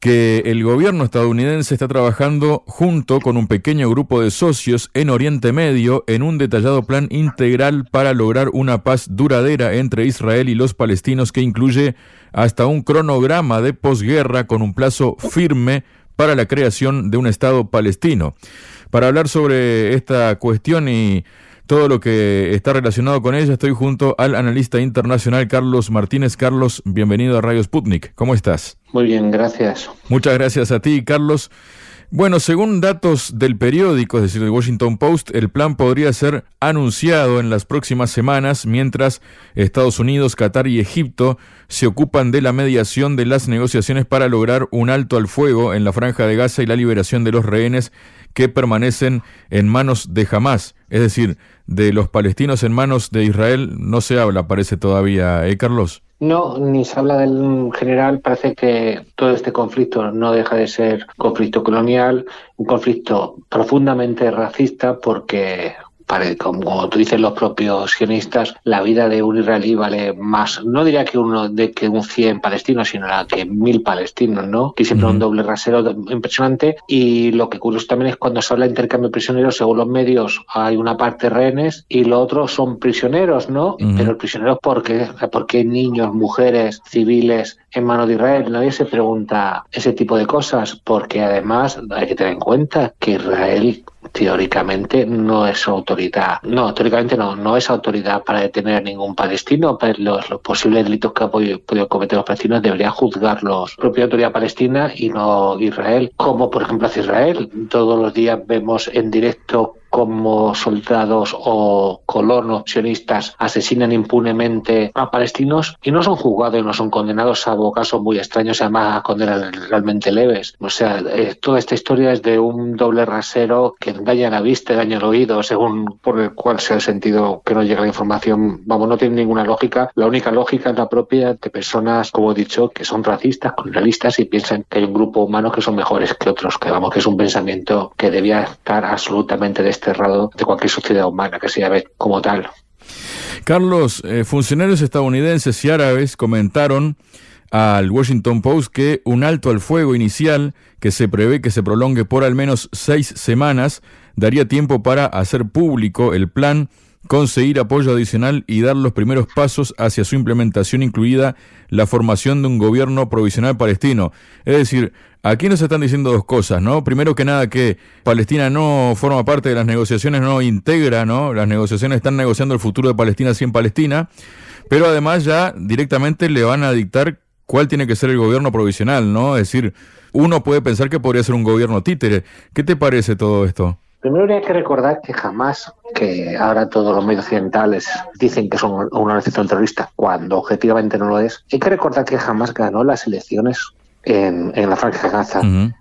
que el gobierno estadounidense está trabajando junto con un pequeño grupo de socios en Oriente Medio en un detallado plan integral para lograr una paz duradera entre Israel y los palestinos que incluye hasta un cronograma de posguerra con un plazo firme para la creación de un Estado palestino. Para hablar sobre esta cuestión y todo lo que está relacionado con ella, estoy junto al analista internacional Carlos Martínez. Carlos, bienvenido a Radio Sputnik. ¿Cómo estás? Muy bien, gracias. Muchas gracias a ti, Carlos. Bueno, según datos del periódico, es decir, del Washington Post, el plan podría ser anunciado en las próximas semanas mientras Estados Unidos, Qatar y Egipto se ocupan de la mediación de las negociaciones para lograr un alto al fuego en la franja de Gaza y la liberación de los rehenes que permanecen en manos de Hamas. Es decir, de los palestinos en manos de Israel no se habla, parece todavía, ¿eh, Carlos? No, ni se habla del general. Parece que todo este conflicto no deja de ser conflicto colonial, un conflicto profundamente racista porque como tú dices los propios sionistas, la vida de un israelí vale más, no diría que uno de que un 100 palestinos, sino la que mil palestinos, ¿no? Que siempre un doble rasero impresionante. Y lo que curioso también es cuando se habla de intercambio de prisioneros, según los medios, hay una parte rehenes y lo otro son prisioneros, ¿no? Pero prisioneros, ¿por qué? ¿Por qué niños, mujeres, civiles en manos de Israel? Nadie se pregunta ese tipo de cosas, porque además hay que tener en cuenta que Israel teóricamente no es autoridad. No, teóricamente no, no es autoridad para detener a ningún palestino. Pues los, posibles delitos que han podido, cometer los palestinos deberían juzgarlos la propia autoridad palestina y no Israel. Como por ejemplo hace Israel. Todos los días vemos en directo como soldados o colonos sionistas asesinan impunemente a palestinos y no son juzgados y no son condenados, salvo casos muy extraños, además a condenas realmente leves. O sea, eh, toda esta historia es de un doble rasero que daña la vista, daña el oído, según por el cual sea el sentido que no llega la información. Vamos, no tiene ninguna lógica. La única lógica es la propia de personas, como he dicho, que son racistas, colonialistas y piensan que hay un grupo humano que son mejores que otros, que vamos, que es un pensamiento que debía estar absolutamente destruido cerrado de cualquier sociedad humana que se llame como tal. Carlos, eh, funcionarios estadounidenses y árabes comentaron al Washington Post que un alto al fuego inicial que se prevé que se prolongue por al menos seis semanas daría tiempo para hacer público el plan conseguir apoyo adicional y dar los primeros pasos hacia su implementación, incluida la formación de un gobierno provisional palestino. Es decir, aquí nos están diciendo dos cosas, ¿no? Primero que nada que Palestina no forma parte de las negociaciones, no integra, ¿no? Las negociaciones están negociando el futuro de Palestina sin Palestina, pero además ya directamente le van a dictar cuál tiene que ser el gobierno provisional, ¿no? Es decir, uno puede pensar que podría ser un gobierno títere. ¿Qué te parece todo esto? Primero hay que recordar que jamás, que ahora todos los medios occidentales dicen que son una organización terrorista, cuando objetivamente no lo es, hay que recordar que jamás ganó las elecciones en, la Franja de Gaza.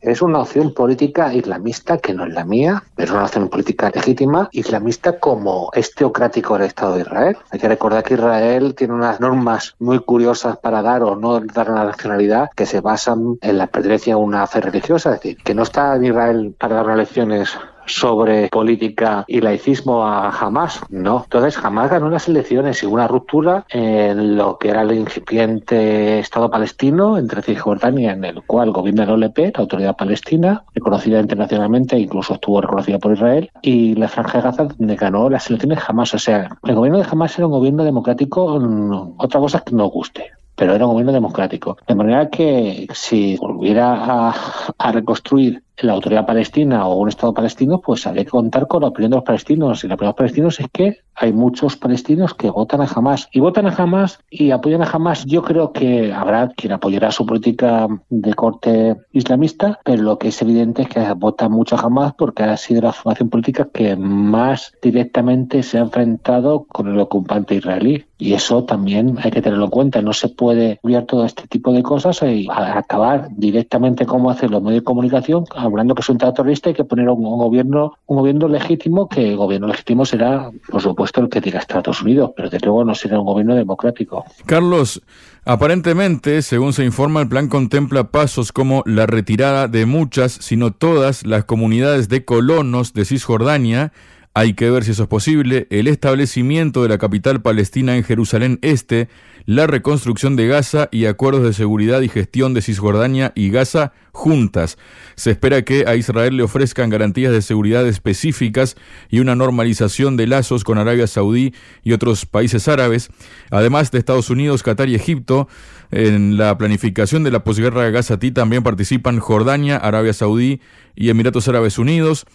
Es una opción política islamista que no es la mía, es una opción política legítima islamista como es teocrático el Estado de Israel. Hay que recordar que Israel tiene unas normas muy curiosas para dar o no dar una nacionalidad que se basan en la pertenencia a una fe religiosa, es decir, que no está en Israel para dar elecciones sobre política y laicismo a Hamas. No. Entonces, Hamas ganó las elecciones y una ruptura en lo que era el incipiente Estado palestino entre Cisjordania, en el cual gobierna el OLP, la autoridad palestina, reconocida internacionalmente, incluso estuvo reconocida por Israel, y la Franja de Gaza, donde ganó las elecciones Hamas. O sea, el gobierno de Hamas era un gobierno democrático, mm, otra cosa que no guste pero era un gobierno democrático. De manera que si volviera a, reconstruir la autoridad palestina o un Estado palestino, pues habría que contar con la opinión de los palestinos. Y la opinión de los palestinos es que hay muchos palestinos que votan a Hamas y votan a Hamas y apoyan a Hamas. Yo creo que habrá quien apoyará su política de corte islamista, pero lo que es evidente es que votan mucho a Hamas porque ha sido la formación política que más directamente se ha enfrentado con el ocupante israelí. Y eso también hay que tenerlo en cuenta. No se puede enviar todo este tipo de cosas y acabar directamente como hacen los medios de comunicación, hablando que es un terrorista y que poner un, gobierno un gobierno legítimo, que el gobierno legítimo será, por supuesto, el que diga Estados Unidos, pero de luego no será un gobierno democrático. Carlos, Aparentemente, según se informa, el plan contempla pasos como la retirada de muchas, sino todas, las comunidades de colonos de Cisjordania, hay que ver si eso es posible, el establecimiento de la capital palestina en Jerusalén Este, la reconstrucción de Gaza y acuerdos de seguridad y gestión de Cisjordania y Gaza juntas. Se espera que a Israel le ofrezcan garantías de seguridad específicas y una normalización de lazos con Arabia Saudí y otros países árabes, además de Estados Unidos, Qatar y Egipto. En la planificación de la posguerra Gaza-Tí también participan Jordania, Arabia Saudí y Emiratos Árabes Unidos.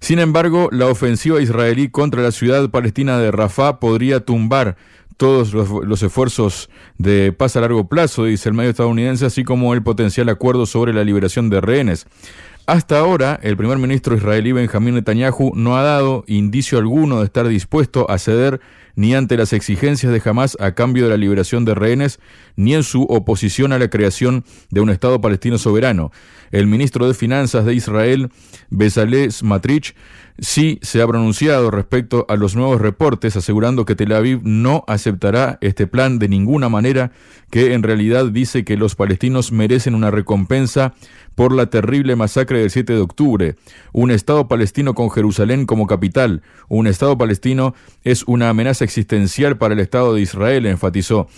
Sin embargo, la ofensiva israelí contra la ciudad palestina de Rafah podría tumbar todos los, esfuerzos de paz a largo plazo, dice el medio estadounidense, así como el potencial acuerdo sobre la liberación de rehenes. Hasta ahora, el primer ministro israelí Benjamín Netanyahu no ha dado indicio alguno de estar dispuesto a ceder ni ante las exigencias de Hamas a cambio de la liberación de rehenes, ni en su oposición a la creación de un Estado palestino soberano. El ministro de Finanzas de Israel, Bezalel Smatrich, sí se ha pronunciado respecto a los nuevos reportes, asegurando que Tel Aviv no aceptará este plan de ninguna manera, que en realidad dice que los palestinos merecen una recompensa por la terrible masacre del 7 de octubre. Un Estado palestino con Jerusalén como capital. Un Estado palestino es una amenaza existencial para el Estado de Israel, enfatizó.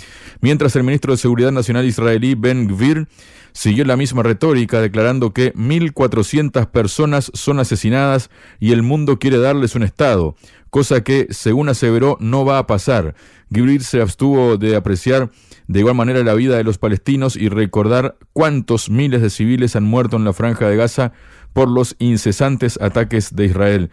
Mientras el ministro de Seguridad Nacional israelí Ben Gvir siguió la misma retórica, declarando que 1.400 personas son asesinadas y el mundo quiere darles un Estado, cosa que, según aseveró, no va a pasar. Gibrir se abstuvo de apreciar de igual manera la vida de los palestinos y recordar cuántos miles de civiles han muerto en la franja de Gaza por los incesantes ataques de Israel.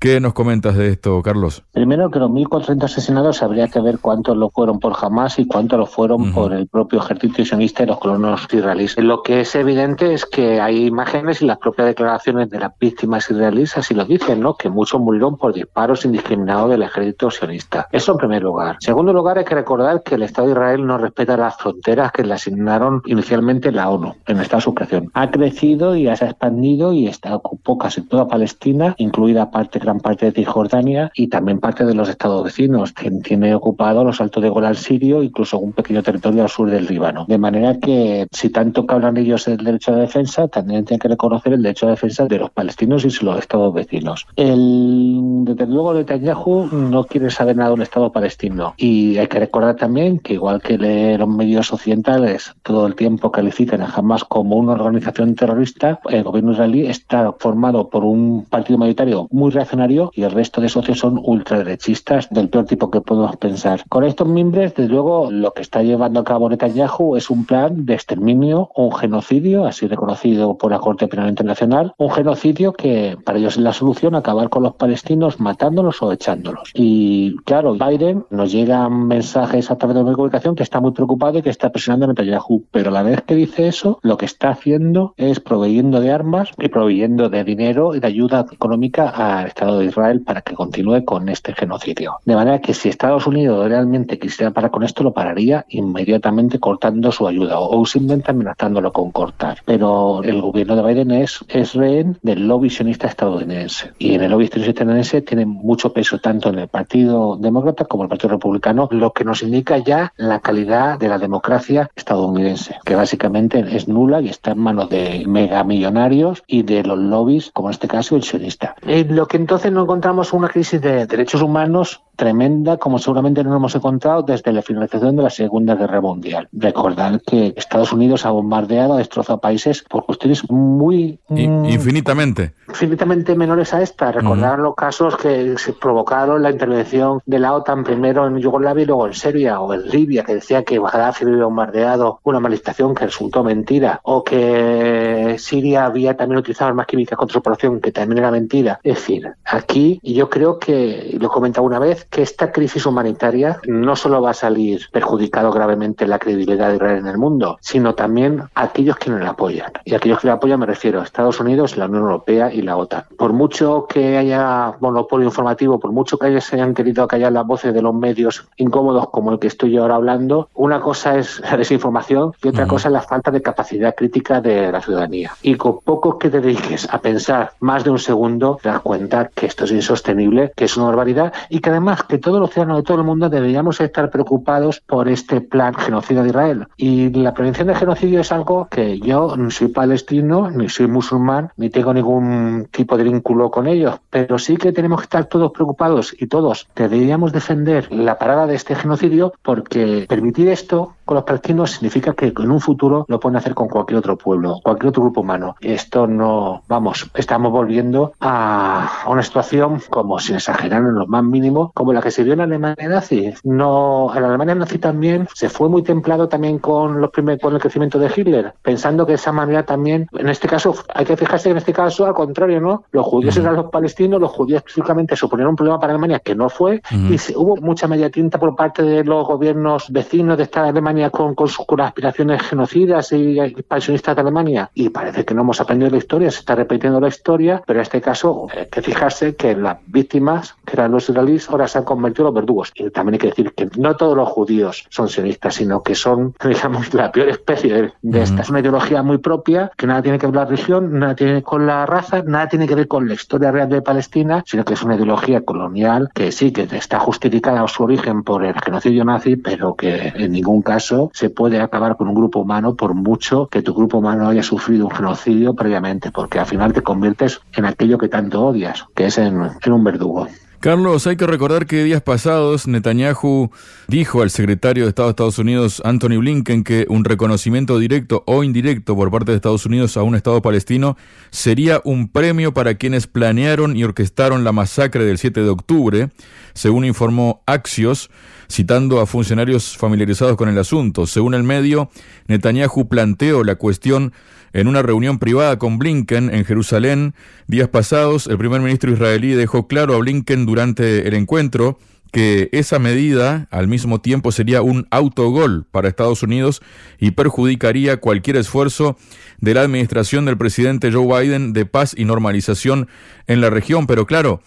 ¿Qué nos comentas de esto, Carlos? Primero que los 1.400 asesinados habría que ver cuántos lo fueron por Hamas y cuántos lo fueron por el propio ejército sionista y los colonos israelíes. Lo que es evidente es que hay imágenes y las propias declaraciones de las víctimas israelíes así lo dicen, ¿no? Que muchos murieron por disparos indiscriminados del ejército sionista. Eso en primer lugar. En segundo lugar, hay que recordar que el Estado de Israel no respeta las fronteras que le asignaron inicialmente la ONU en esta supresión. Ha crecido y se ha expandido y está ocupó casi toda Palestina, incluida parte gran parte de Cisjordania y también parte de los estados vecinos. Tiene ocupado los altos de Golán sirio, incluso un pequeño territorio al sur del Líbano. De manera que, si tanto que hablan ellos del derecho de defensa, también tienen que reconocer el derecho de defensa de los palestinos y los estados vecinos. El, desde luego, Netanyahu no quiere saber nada de un estado palestino. Y hay que recordar también que, igual que los medios occidentales todo el tiempo califican a Hamas como una organización terrorista, el gobierno israelí está formado por un partido mayoritario muy reaccionario y el resto de socios son ultraderechistas del peor tipo que podemos pensar. Con estos miembros, desde luego, lo que está llevando a cabo Netanyahu es un plan de exterminio, un genocidio, así reconocido por la Corte Penal Internacional, un genocidio que para ellos es la solución acabar con los palestinos matándolos o echándolos. Y claro, Biden nos llegan mensajes a través de la comunicación que está muy preocupado y que está presionando a Netanyahu, pero a la vez que dice eso, lo que está haciendo es proveyendo de armas y proveyendo de dinero y de ayuda económica a Estados de Israel para que continúe con este genocidio. De manera que si Estados Unidos realmente quisiera parar con esto, lo pararía inmediatamente cortando su ayuda o simplemente amenazándolo con cortar. Pero el gobierno de Biden es, es rehén del lobby sionista estadounidense. Y en el lobby sionista estadounidense tiene mucho peso tanto en el Partido Demócrata como en el Partido Republicano, lo que nos indica ya la calidad de la democracia estadounidense, que básicamente es nula y está en manos de megamillonarios y de los lobbies, como en este caso el sionista. Lo que entonces entonces nos encontramos una crisis de derechos humanos tremenda como seguramente no hemos encontrado desde la finalización de la Segunda Guerra Mundial. Recordar que Estados Unidos ha bombardeado, ha destrozado países por cuestiones muy... Mm, infinitamente. Infinitamente menores a esta. Recordar los casos que se provocaron la intervención de la OTAN primero en Yugoslavia y luego en Serbia o en Libia, que decía que Gaddafi había bombardeado una manifestación que resultó mentira, o que Siria había también utilizado armas químicas contra su población, que también era mentira. Es decir, aquí yo creo que, lo he comentado una vez, que esta crisis humanitaria no solo va a salir perjudicado gravemente la credibilidad de Israel en el mundo, sino también a aquellos que no la apoyan. Y a aquellos que la apoyan me refiero a Estados Unidos, la Unión Europea y la OTAN. Por mucho que haya monopolio informativo, por mucho que se hayan querido callar las voces de los medios incómodos como el que estoy yo ahora hablando, una cosa es la desinformación y otra cosa es la falta de capacidad crítica de la ciudadanía. Y con poco que te dediques a pensar más de un segundo, te das cuenta que esto es insostenible, que es una barbaridad y que además que todos los ciudadanos de todo el mundo deberíamos estar preocupados por este plan genocida de Israel. Y la prevención de genocidio es algo que yo no soy palestino, ni soy musulmán, ni tengo ningún tipo de vínculo con ellos, pero sí que tenemos que estar todos preocupados y todos deberíamos defender la parada de este genocidio porque permitir esto con los palestinos significa que en un futuro lo pueden hacer con cualquier otro pueblo, cualquier otro grupo humano. Esto no, vamos, estamos volviendo a una situación como sin exagerar en lo más mínimo, como la que se vio en la Alemania nazi. No, en la Alemania nazi también se fue muy templado también con los primer, con el crecimiento de Hitler, pensando que de esa manera también, en este caso, hay que fijarse en este caso al contrario, ¿no? Los judíos eran los palestinos, los judíos específicamente suponían un problema para Alemania que no fue y hubo mucha media tinta por parte de los gobiernos vecinos de esta Alemania con, con, sus, aspiraciones genocidas y expansionistas de Alemania. Y parece que no hemos aprendido la historia, se está repitiendo la historia, pero en este caso hay que fijarse que las víctimas, que eran los israelíes, ahora se han convertido en los verdugos. Y también hay que decir que no todos los judíos son sionistas, sino que son, digamos, la peor especie de, esta. Es una ideología muy propia que nada tiene que ver con la religión, nada tiene que ver con la raza, nada tiene que ver con la historia real de Palestina, sino que es una ideología colonial que sí, que está justificada a su origen por el genocidio nazi, pero que en ningún caso se puede acabar con un grupo humano por mucho que tu grupo humano haya sufrido un genocidio previamente, porque al final te conviertes en aquello que tanto odias, que es en, un verdugo. Carlos, hay que recordar que días pasados Netanyahu dijo al secretario de Estado de Estados Unidos, Anthony Blinken, que un reconocimiento directo o indirecto por parte de Estados Unidos a un Estado palestino sería un premio para quienes planearon y orquestaron la masacre del 7 de octubre, según informó Axios, citando a funcionarios familiarizados con el asunto. Según el medio, Netanyahu planteó la cuestión en una reunión privada con Blinken en Jerusalén días pasados, el primer ministro israelí dejó claro a Blinken durante el encuentro que esa medida al mismo tiempo sería un autogol para Estados Unidos y perjudicaría cualquier esfuerzo de la administración del presidente Joe Biden de paz y normalización en la región. Pero claro,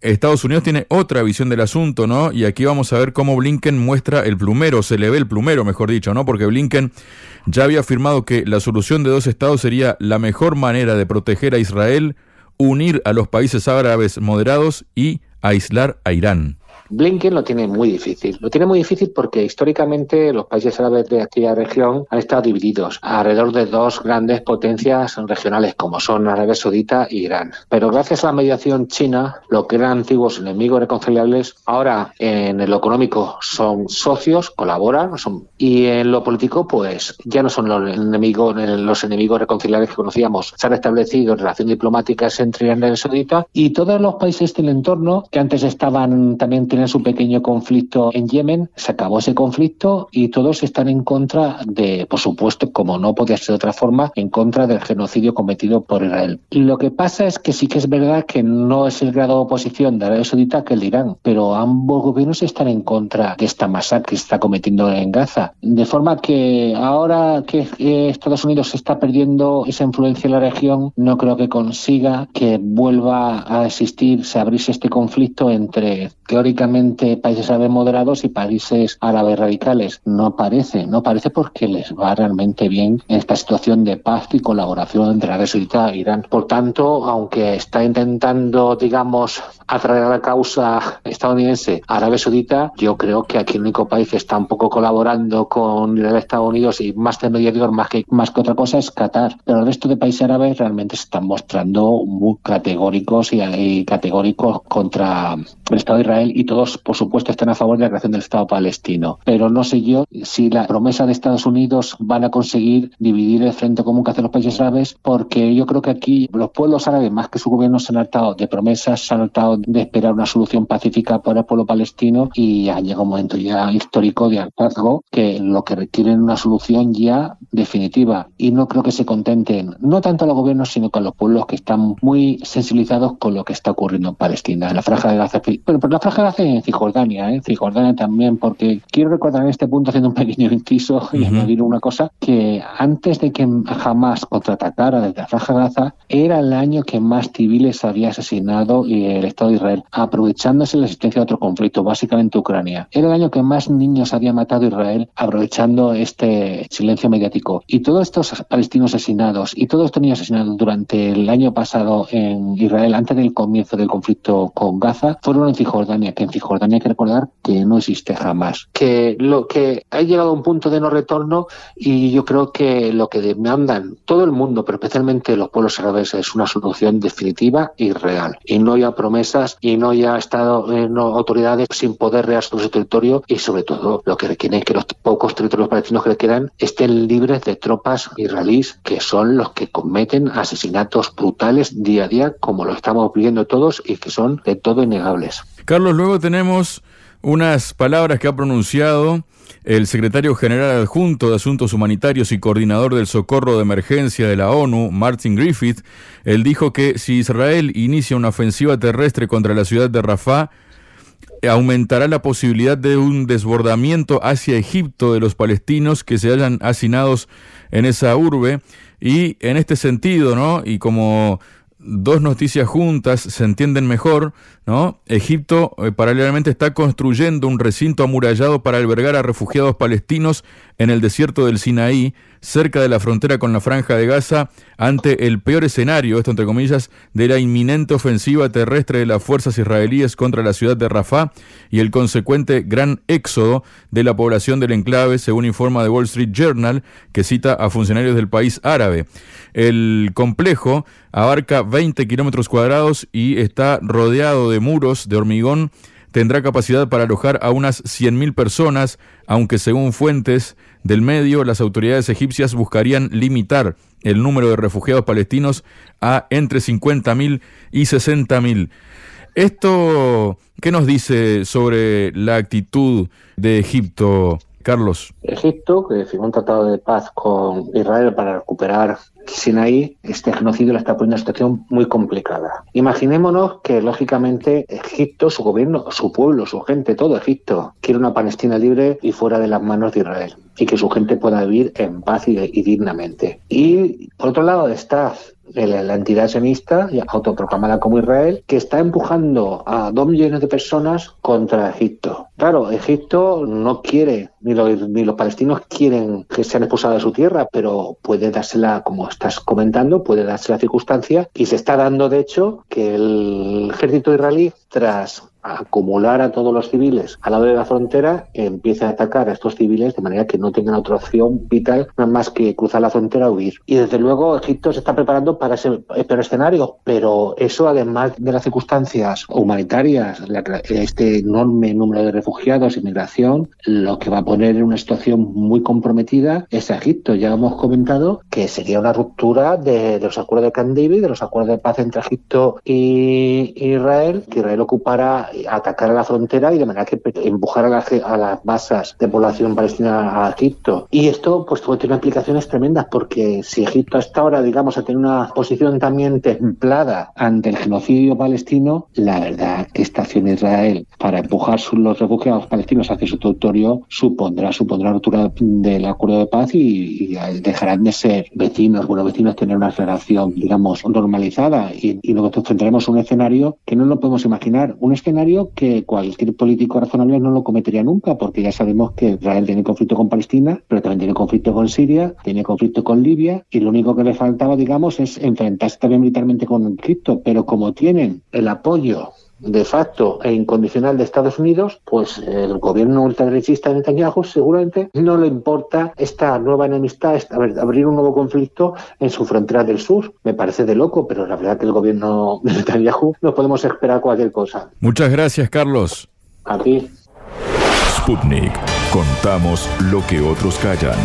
Estados Unidos tiene otra visión del asunto, ¿no? Y aquí vamos a ver cómo Blinken muestra el plumero, se le ve el plumero, mejor dicho, ¿no? Porque Blinken ya había afirmado que la solución de dos estados sería la mejor manera de proteger a Israel, unir a los países árabes moderados y aislar a Irán. Blinken lo tiene muy difícil. Lo tiene muy difícil porque históricamente los países árabes de aquella región han estado divididos alrededor de dos grandes potencias regionales como son Arabia Saudita e Irán. Pero gracias a la mediación china, lo que eran antiguos enemigos reconciliables, ahora en lo económico son socios, colaboran son, y en lo político pues ya no son los enemigos, los enemigos reconciliables que conocíamos. Se han establecido relaciones diplomáticas entre Irán y Arabia Saudita y todos los países del entorno que antes estaban también en su pequeño conflicto en Yemen, se acabó ese conflicto y todos están en contra de, por supuesto, como no podía ser de otra forma, en contra del genocidio cometido por Israel. Lo que pasa es que sí que es verdad que no es el grado de oposición de Arabia Saudita que el de Irán, pero ambos gobiernos están en contra de esta masacre que se está cometiendo en Gaza. De forma que ahora que Estados Unidos está perdiendo esa influencia en la región, no creo que consiga que vuelva a existir, se abrirse este conflicto entre teóricamente países árabes moderados y países árabes radicales. No parece, no parece porque les va realmente bien esta situación de paz y colaboración entre Arabia Saudita e Irán. Por tanto, aunque está intentando, digamos, atraer a la causa estadounidense Arabia Saudita, yo creo que aquí el único país que está un poco colaborando con Estados Unidos y más de mediador más que, más que otra cosa es Qatar. Pero el resto de países árabes realmente se están mostrando muy categóricos y, y categóricos contra el Estado de Israel y todo por supuesto, están a favor de la creación del Estado palestino. Pero no sé yo si la promesa de Estados Unidos van a conseguir dividir el frente común que hacen los países árabes, porque yo creo que aquí los pueblos árabes, más que su gobierno, se han hartado de promesas, se han hartado de esperar una solución pacífica para el pueblo palestino y ha llegado un momento ya histórico de hartazgo que lo que requieren una solución ya definitiva. Y no creo que se contenten, no tanto los gobiernos, sino con los pueblos que están muy sensibilizados con lo que está ocurriendo en Palestina, en la franja de Gaza. Pero, pero la franja de Gaza en Cisjordania, ¿eh? Cisjordania también, porque quiero recordar en este punto, haciendo un pequeño inciso y añadir una cosa, que antes de que jamás contraatacara desde la Franja Gaza, era el año que más civiles había asesinado el Estado de Israel, aprovechándose la existencia de otro conflicto, básicamente Ucrania. Era el año que más niños había matado Israel, aprovechando este silencio mediático. Y todos estos palestinos asesinados y todos estos niños asesinados durante el año pasado en Israel, antes del comienzo del conflicto con Gaza, fueron en Cisjordania, que en Cisjordania hay que recordar que no existe jamás. Que lo que ha llegado a un punto de no retorno y yo creo que lo que demandan todo el mundo, pero especialmente los pueblos árabes, es una solución definitiva y real. Y no haya promesas y no haya estado eh, autoridades sin poder real sobre su territorio y sobre todo lo que requieren que los pocos territorios palestinos que le quedan estén libres de tropas israelíes que son los que cometen asesinatos brutales día a día como lo estamos viviendo todos y que son de todo innegables. Carlos, luego tenemos unas palabras que ha pronunciado el secretario general adjunto de Asuntos Humanitarios y coordinador del socorro de emergencia de la ONU, Martin Griffith, él dijo que si Israel inicia una ofensiva terrestre contra la ciudad de Rafah, aumentará la posibilidad de un desbordamiento hacia Egipto de los palestinos que se hayan hacinados en esa urbe. Y en este sentido, ¿no? Y como dos noticias juntas se entienden mejor, ¿no? Egipto eh, paralelamente está construyendo un recinto amurallado para albergar a refugiados palestinos en el desierto del Sinaí, cerca de la frontera con la franja de Gaza, ante el peor escenario, esto entre comillas, de la inminente ofensiva terrestre de las fuerzas israelíes contra la ciudad de Rafah y el consecuente gran éxodo de la población del enclave, según informa The Wall Street Journal, que cita a funcionarios del país árabe. El complejo abarca 20 kilómetros cuadrados y está rodeado de muros de hormigón tendrá capacidad para alojar a unas 100.000 personas, aunque según fuentes del medio, las autoridades egipcias buscarían limitar el número de refugiados palestinos a entre 50.000 y 60.000. Esto, ¿qué nos dice sobre la actitud de Egipto, Carlos? Egipto, que firmó un tratado de paz con Israel para recuperar Sinaí, este genocidio la está poniendo en una situación muy complicada. Imaginémonos que, lógicamente, Egipto, su gobierno, su pueblo, su gente, todo Egipto, quiere una Palestina libre y fuera de las manos de Israel y que su gente pueda vivir en paz y, y dignamente. Y, por otro lado, está la entidad sionista, autoproclamada como Israel, que está empujando a dos millones de personas contra Egipto. Claro, Egipto no quiere, ni los, ni los palestinos quieren que sean expulsados de su tierra, pero puede dársela, como estás comentando, puede darse la circunstancia y se está dando, de hecho, que el ejército israelí, tras acumular a todos los civiles al lado de la frontera, empieza a atacar a estos civiles de manera que no tengan otra opción vital nada más que cruzar la frontera o huir. Y desde luego Egipto se está preparando para ese peor escenario, pero eso además de las circunstancias humanitarias, este enorme número de refugiados, inmigración, lo que va a poner en una situación muy comprometida es a Egipto. Ya hemos comentado que sería una ruptura de, los acuerdos de Camp David, de los acuerdos de paz entre Egipto y Israel, que Israel ocupará atacar a la frontera y de manera que empujar a, a las masas de población palestina a Egipto. Y esto pues tiene implicaciones tremendas porque si Egipto hasta ahora, digamos, ha tenido una posición también templada ante el genocidio palestino, la verdad que esta acción Israel para empujar los refugiados palestinos hacia su territorio supondrá, supondrá ruptura del acuerdo de paz y, dejarán de ser vecinos, buenos vecinos, tener una relación, digamos, normalizada y, y luego enfrentaremos un escenario que no lo podemos imaginar, un escenario que cualquier político razonable no lo cometería nunca, porque ya sabemos que Israel tiene conflicto con Palestina, pero también tiene conflicto con Siria, tiene conflicto con Libia, y lo único que le faltaba, digamos, es enfrentarse también militarmente con Egipto. Pero como tienen el apoyo de facto e incondicional de Estados Unidos, pues el gobierno ultraderechista de Netanyahu seguramente no le importa esta nueva enemistad, abrir un nuevo conflicto en su frontera del sur. Me parece de loco, pero la verdad que el gobierno de Netanyahu no podemos esperar cualquier cosa. Muchas gracias, Carlos. A ti. Sputnik. Contamos lo que otros callan.